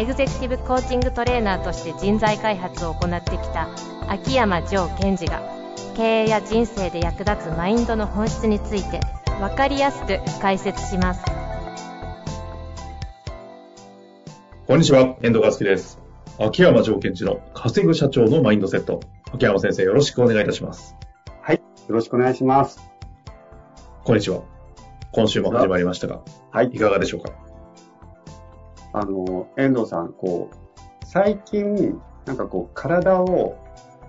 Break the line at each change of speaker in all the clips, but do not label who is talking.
エグゼクティブコーチングトレーナーとして人材開発を行ってきた秋山城賢治が経営や人生で役立つマインドの本質について分かりやすく解説します
こんにちは、遠藤和樹です。秋山城賢治の稼ぐ社長のマインドセット。秋山先生、よろしくお願いいたします。
はい。よろしくお願いします。
こんにちは。今週も始まりましたが、
はい。
いかがでしょうか？
あの、遠藤さん、こう、最近、なんかこう、体を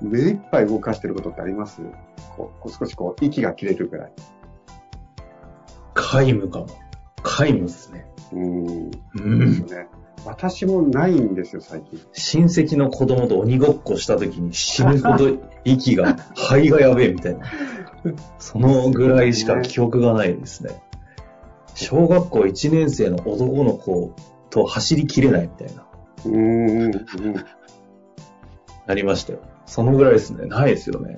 目いっぱい動かしてることってあります？こうこう少しこう、息が切れるぐらい。
皆無かも。皆無ですね。
うーん。
うん。
ね。私もないんですよ、最近。
親戚の子供と鬼ごっこした時に死ぬほど息が、肺がやべえみたいな。そのぐらいしか記憶がないですね。小学校1年生の男の子と走りきれないみたいな。
うーん。うん
なりましたよ。そのぐらいですね。ないですよね。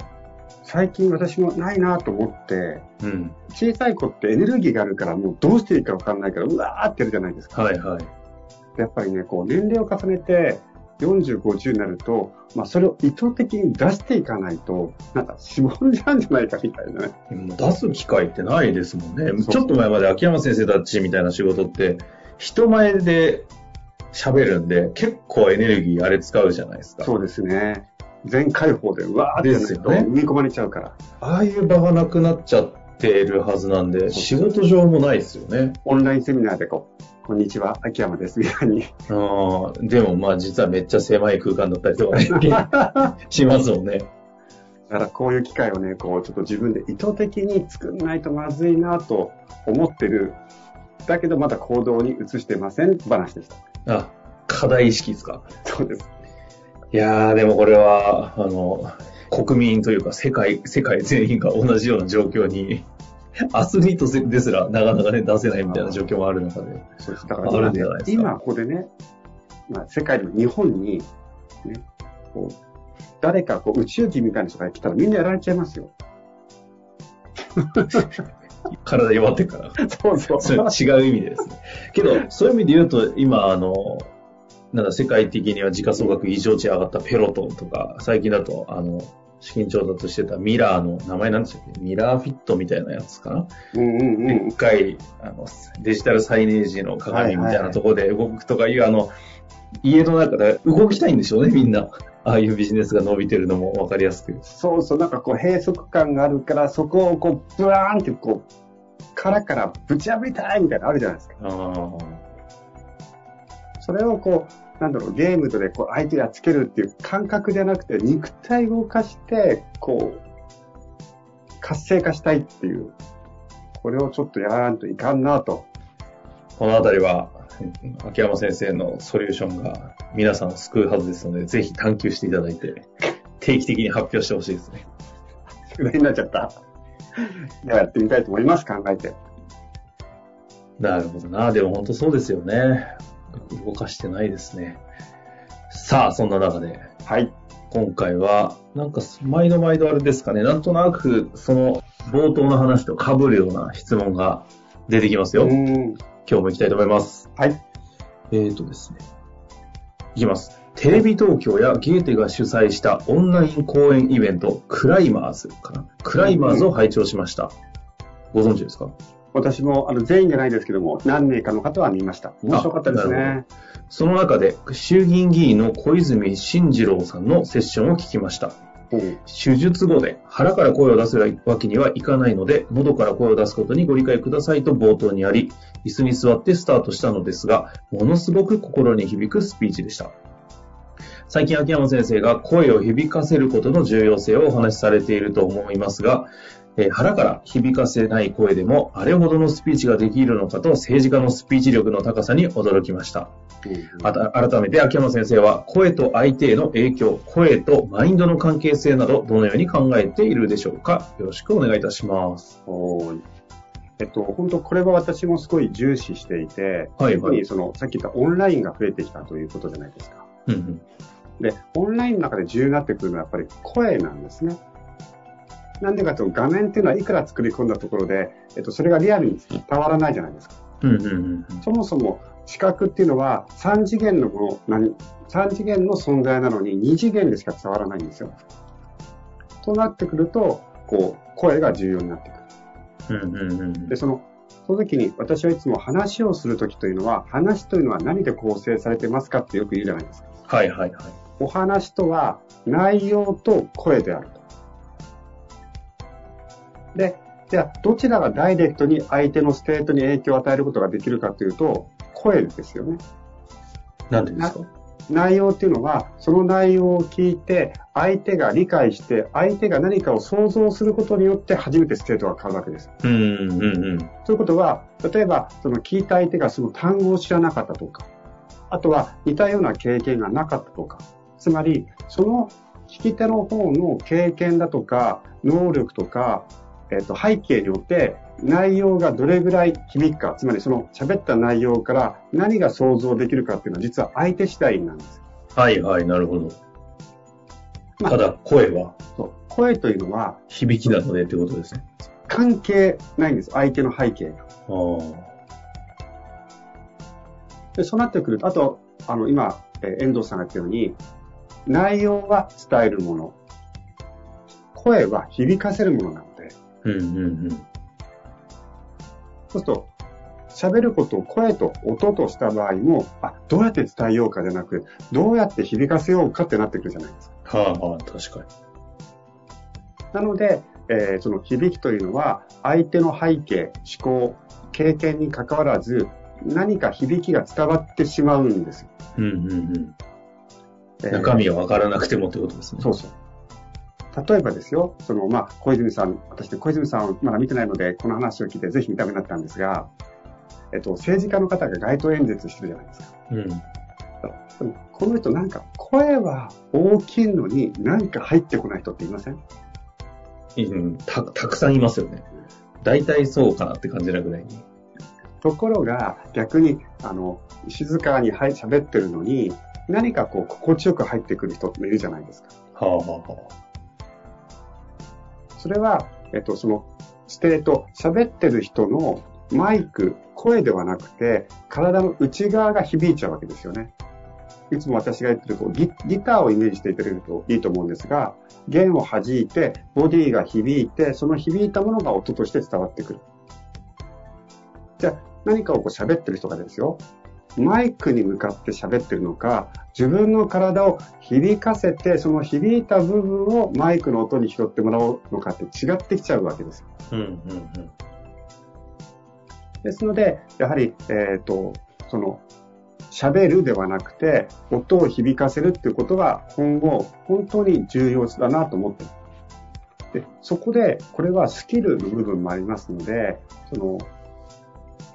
最近私もないなと思って、
うん。
小さい子ってエネルギーがあるから、もうどうしていいかわかんないから、うわーってやるじゃないですか。
はいはい。
やっぱりね、こう、年齢を重ねて、40、50になると、まあ、それを意図的に出していかないと、なんか、しぼんじゃうんじゃないかみたいなね。
出す機会ってないですもんね。ちょっと前まで秋山先生たちみたいな仕事って、人前で喋るんで、結構エネルギーあれ使うじゃないですか。
そうですね。全開放で、うわーって
ですよね
踏み込まれちゃうから。
ああいう場がなくなっちゃってるはずなんで、仕事上もないですよね。
オンラインセミナーでこう、こんにちは、秋山です、みたいに。
あーでもまあ実はめっちゃ狭い空間だったりとかね、しますもんね。
だからこういう機会をね、こう、ちょっと自分で意図的に作んないとまずいなと思ってる。だけどまだ行動に移してません話でした。
あ、課題意識ですか？
そうです。
いやー、でもこれは、あの、国民というか世界、世界全員が同じような状況に、アスリートですらなかなかね、出せないみたいな状況もある中で。
そうです。だから今,、今ここでね、まあ、世界でも日本に、ね、こう、誰かこう宇宙人みたいな人が来たらみんなやられちゃいますよ。
体弱ってっから。
そうそう。
それ違う意味でですね。けど、そういう意味で言うと、今、あの、なんだ、世界的には時価総額異常値上がったペロトンとか、最近だと、あの、資金調達してたミラーの名前なんでしたっけ？ミラーフィットみたいなやつかな？
うんうんうん
でっ。かい、あの、デジタルサイネージの鏡みたいなところで動くとかいう、あの、家の中で動きたいんでしょうね、みんな。ああいうビジネスが伸びてるのもわかりやすく。
そうそう、なんかこう閉塞感があるから、そこをこう、ブワーンってこう、殻からぶち破りたいみたいなのあるじゃないですか。
あ
それをこう、なんだろう、ゲームとでこう相手やっつけるっていう感覚じゃなくて、肉体を動かして、こう、活性化したいっていう、これをちょっとやらんといかんなと。
このあたりは、秋山先生のソリューションが皆さんを救うはずですので、ぜひ探求していただいて、定期的に発表してほしいですね。
宿題になっちゃった。ではやってみたいと思います、考えて。
なるほどな。でも本当そうですよね。動かしてないですね。さあ、そんな中で、
はい。
今回は、なんか、毎度毎度あれですかね、なんとなく、その、冒頭の話と被るような質問が出てきますよ。
う
今
ん。
日も行きたいと思います。
はい。
えーとですね。いきます。テレビ東京やゲーテが主催したオンライン講演イベント、クライマーズかな。クライマーズを拝聴しました。ご存知ですか？
私も、あの、全員じゃないですけども、何名かの方は見ました。面白かったですね。
その中で、衆議院議員の小泉進次郎さんのセッションを聞きました。手術後で腹から声を出せるわけにはいかないので、喉から声を出すことにご理解くださいと冒頭にあり、椅子に座ってスタートしたのですが、ものすごく心に響くスピーチでした。最近秋山先生が声を響かせることの重要性をお話しされていると思いますが、えー腹から響かせない声でも、あれほどのスピーチができるのかと政治家のスピーチ力の高さに驚きました。また改めて秋山先生は声と相手への影響、声とマインドの関係性などどのように考えているでしょうかよろしくお願いいたします。
はいえっと、本当これは私もすごい重視していて、
はい
特にその、さっき言ったオンラインが増えてきたということじゃないですか。
うんうん
で、オンラインの中で重要になってくるのはやっぱり声なんですね。なんでかというと画面っていうのはいくら作り込んだところで、えっと、それがリアルに伝わらないじゃないですか。
うんうんうん
そもそも視覚っていうのは3次元のもの、何、3次元の存在なのに2次元でしか伝わらないんですよ。となってくると、こう、声が重要になってくる。
うんうんうん
で、その、その時に私はいつも話をする時というのは、話というのは何で構成されてますかってよく言うじゃないですか。
はいはいはい。
お話とは内容と声であると。で、じゃあどちらがダイレクトに相手のステートに影響を与えることができるかというと、声ですよね。
なんでですか？
内容っていうのは、その内容を聞いて、相手が理解して、相手が何かを想像することによって初めてステートが変わるわけです。
うんうんうん。
ということは、例えば、その聞いた相手がその単語を知らなかったとか、あとは似たような経験がなかったとか、つまり、その聞き手の方の経験だとか、能力とか、えっと背景によって内容がどれぐらい響くか、つまりその喋った内容から何が想像できるかっていうのは実は相手次第なんです。
はいはい、なるほど。
まあ
ただ、声は？
そう声というのは
響きなのでってことですね。
関係ないんです、相手の背景が。
ああ。
で、そうなってくると、あと、あの、今、えー遠藤さんが言ったように、内容は伝えるもの。声は響かせるものなので、
うんうんうん。
そうすると、喋ることを声と音とした場合も、あ、どうやって伝えようかじゃなく、どうやって響かせようかってなってくるじゃないですか。
はあはあ、確かに。
なので、えーその響きというのは、相手の背景、思考、経験に関わらず、何か響きが伝わってしまうんですよ。
うんうんうん。
えー
中身が分からなくてもってことですね。
そうそう。例えばですよ、その、まあ、小泉さん、私ね、小泉さんをまだ見てないので、この話を聞いてぜひ見たくなったんですが、えっと、政治家の方が街頭演説してるじゃないですか。
うん。
この人なんか、声は大きいのになんか入ってこない人っていません？
うん、たたくさんいますよね。大体そうかなって感じなぐらいに。
ところが、逆に、あの、静かにはい喋ってるのに、何かこう、心地よく入ってくる人っているじゃないですか。
はあはあは
それは、えっと、その、ステート、喋ってる人のマイク、声ではなくて、体の内側が響いちゃうわけですよね。いつも私が言ってるこうギ、ギターをイメージしていただけるといいと思うんですが、弦を弾いて、ボディが響いて、その響いたものが音として伝わってくる。じゃあ、何かをこう喋ってる人がですよ、マイクに向かって喋ってるのか、自分の体を響かせて、その響いた部分をマイクの音に拾ってもらおうのかって違ってきちゃうわけです。
うんうんうん。
ですので、やはり、えっ、と、その、喋るではなくて、音を響かせるっていうことが今後、本当に重要だなと思ってるで、そこで、これはスキルの部分もありますので、その、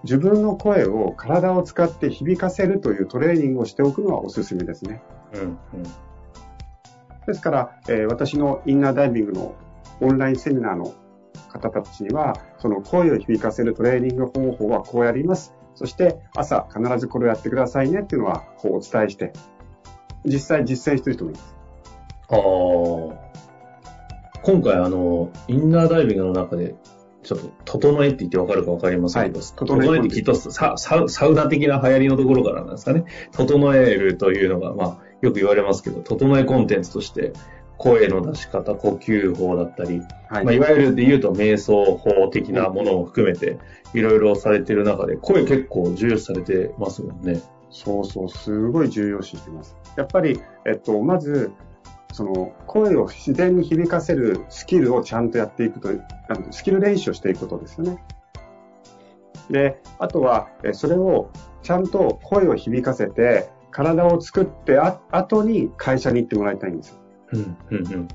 自分の声を体を使って響かせるというトレーニングをしておくのはおすすめですね。
うんうん。
ですから、えー私のインナーダイビングのオンラインセミナーの方たちには、その声を響かせるトレーニング方法はこうやります。そして朝必ずこれをやってくださいねっていうのはこうお伝えして、実際実践してる人もいます。
ああ。今回あの、インナーダイビングの中で、ちょっと、整えって言ってわかるかわかりませんけど、
はい
整えってきっとササウサウナ的な流行りのところからなんですかね。整えるというのが、まあ、よく言われますけど、整えコンテンツとして、声の出し方、呼吸法だったり、
はい
まあ、いわゆるで言うと瞑想法的なものを含めて、いろいろされてる中で、声結構重要視されてますもんね。
そうそう、すごい重要視しています。やっぱり、えっと、まず、その、声を自然に響かせるスキルをちゃんとやっていくという、スキル練習をしていくことですよね。で、あとは、えそれをちゃんと声を響かせて、体を作ってあ後に会社に行ってもらいたいんですよ。
うん、うん、うん。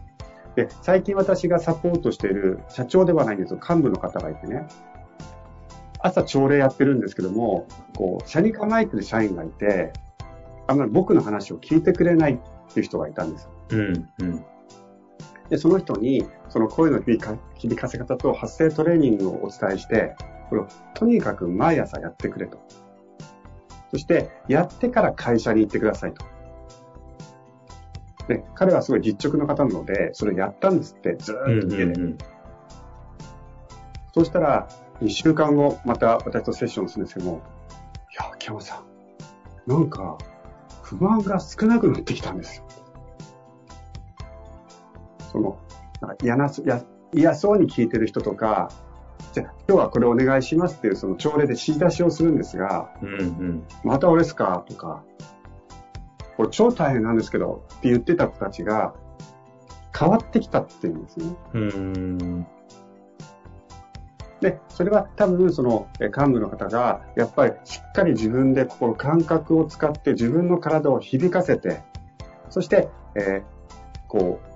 で、最近私がサポートしている社長ではないんですよ、幹部の方がいてね、朝朝礼やってるんですけども、こう、社に構えてる社員がいて、あんまり僕の話を聞いてくれないっていう人がいたんですよ。
うん。うん。
で、その人に、その声の響か響かせ方と発声トレーニングをお伝えして、これをとにかく毎朝やってくれと。そして、やってから会社に行ってくださいと。で、彼はすごい実直な方なので、それをやったんですって、ずっと家で。
うん。
そうしたら、2週間後、また私とセッションするんですけども、いや、秋山さん、なんか、不満が少なくなってきたんですよ。その、嫌な、や嫌そうに聞いてる人とか、じゃあ今日はこれお願いしますっていうその朝礼で指示出しをするんですが、
うん。うん。
また俺ですかとか、これ超大変なんですけどって言ってた子たちが変わってきたっていうんですね。
うん。
で、それは多分そのえ幹部の方が、やっぱりしっかり自分でこの感覚を使って自分の体を響かせて、そして、えーこう、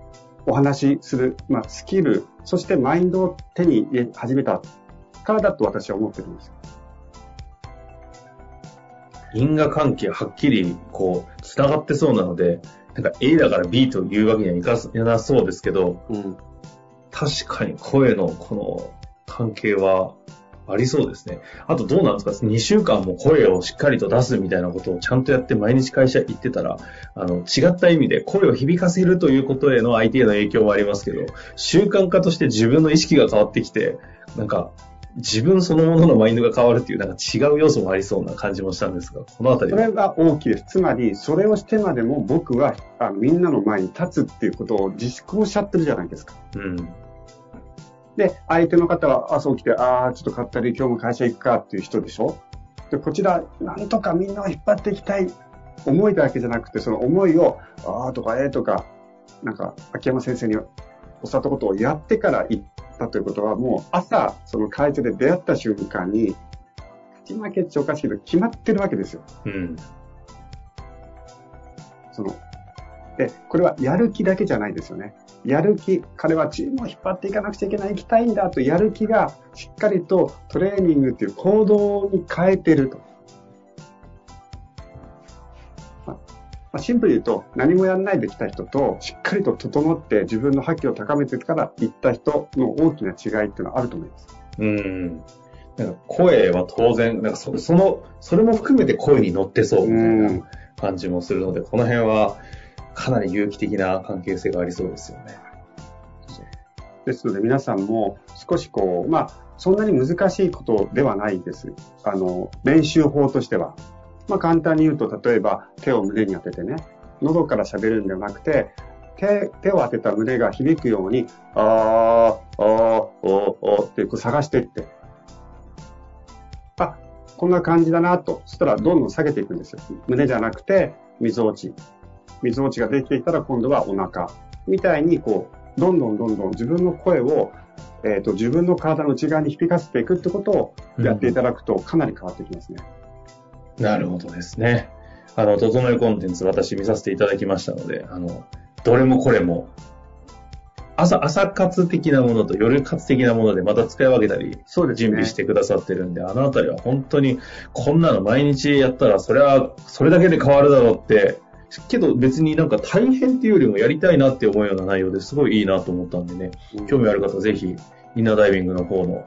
お話しする、まあ、スキル、そしてマインドを手に入れ始めたからだと私は思ってるんですよ。
因果関係はっきり、こう、繋がってそうなので、なんか A だから B というわけにはいかなそうですけど、
うん。
確かに声のこの関係はありそうですね。あとどうなんですか ?2 週間も声をしっかりと出すみたいなことをちゃんとやって毎日会社行ってたら、あの、違った意味で声を響かせるということへの相手への影響もありますけど、習慣化として自分の意識が変わってきて、なんか、自分そのもののマインドが変わるっていう、なんか違う要素もありそうな感じもしたんですが、このあたりは？
それが大きいです。つまり、それをしてまでも僕はあのみんなの前に立つっていうことを自粛をしちゃってるじゃないですか。
うん。
で、相手の方は朝起きて、ああ、ちょっと買ったり、今日も会社行くかっていう人でしょ？で、こちら、なんとかみんなを引っ張っていきたい思いだけじゃなくて、その思いを、ああとか、ええとか、なんか、秋山先生に教わったことをやってから行ったということは、もう朝、その会社で出会った瞬間に、勝ち負けっておかしいけど、決まってるわけですよ。
うん。
その、で、これはやる気だけじゃないですよね。やる気、彼はチームを引っ張っていかなくちゃいけない、行きたいんだと、やる気がしっかりとトレーニングっていう行動に変えてると。まあまあシンプルに言うと、何もやらないで来た人と、しっかりと整って自分の覇気を高めてから行った人の大きな違いっていうのはあると思います。
うん。なんか声は当然、なんかそその、それも含めて声に乗ってそうみたいな感じもするので、この辺はかなり有機的な関係性がありそうですよね。
ですので皆さんも少しこう、まあ、そんなに難しいことではないです。あの、練習法としては。まあ、簡単に言うと、例えば手を胸に当ててね、喉から喋るんではなくて、手、手を当てた胸が響くように、あー、あー、おー、おーってこう探していって、あ、こんな感じだなと。そしたらどんどん下げていくんですよ。胸じゃなくて、溝落ち。溝落ちができてきたら今度はお腹。みたいに、こう、どんどんどんどん自分の声を、えっ、と、自分の体の内側に響かせていくってことをやっていただくとかなり変わってきますね。
なるほどですね。あの、整えコンテンツ私見させていただきましたので、あの、どれもこれも、朝、朝活的なものと夜活的なものでまた使い分けたり、
そうで
準備してくださってるんで、あのあたりは本当に、こんなの毎日やったら、それは、それだけで変わるだろうって、けど別になんか大変っていうよりもやりたいなって思うような内容ですごいいいなと思ったんでね、興味ある方ぜひ、インナーダイビングの方の、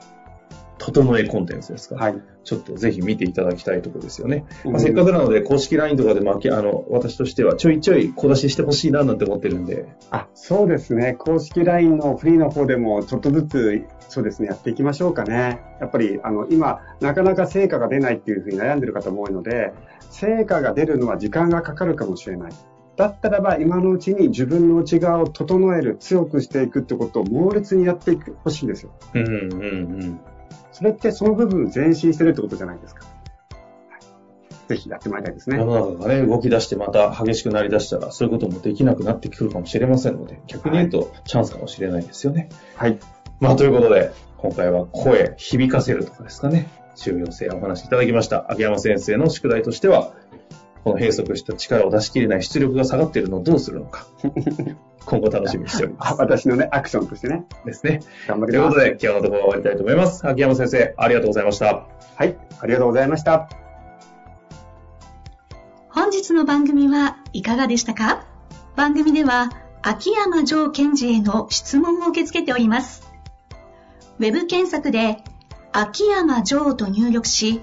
整えコンテンツですか、
はい。
ちょっとぜひ見ていただきたいところですよね。まあ、せっかくなので、公式 LINE とかでも、あの、私としてはちょいちょい小出ししてほしいななんて思ってるんで、
あ、そうですね。公式 LINE のフリーの方でもちょっとずつ、そうですね、やっていきましょうかね。やっぱり、あの、今、なかなか成果が出ないっていうふうに悩んでる方も多いので、成果が出るのは時間がかかるかもしれない。だったらば、今のうちに自分の内側を整える、強くしていくってことを猛烈にやっていくほしいんですよ。
うんうんうん。
それってその部分前進してるってことじゃないですか。はいぜひやってもらいたいですね。
世の中がね、動き出してまた激しくなり出したら、そういうこともできなくなってくるかもしれませんので、逆に言うとチャンスかもしれないですよね。
はい。
まあ、ということで、今回は声、響かせるとかですかね、重要性をお話しいただきました。秋山先生の宿題としては、この閉塞した力を出し切れない出力が下がっているのをどうするのか。今後楽しみにしております。
私のね、アクションとしてね。
ですね。
頑張ります。
ということで、今日のところは終わりたいと思います。秋山先生、ありがとうございました。
はい、ありがとうございました。
本日の番組はいかがでしたか？番組では秋山城賢治への質問を受け付けております。ウェブ検索で秋山城と入力し、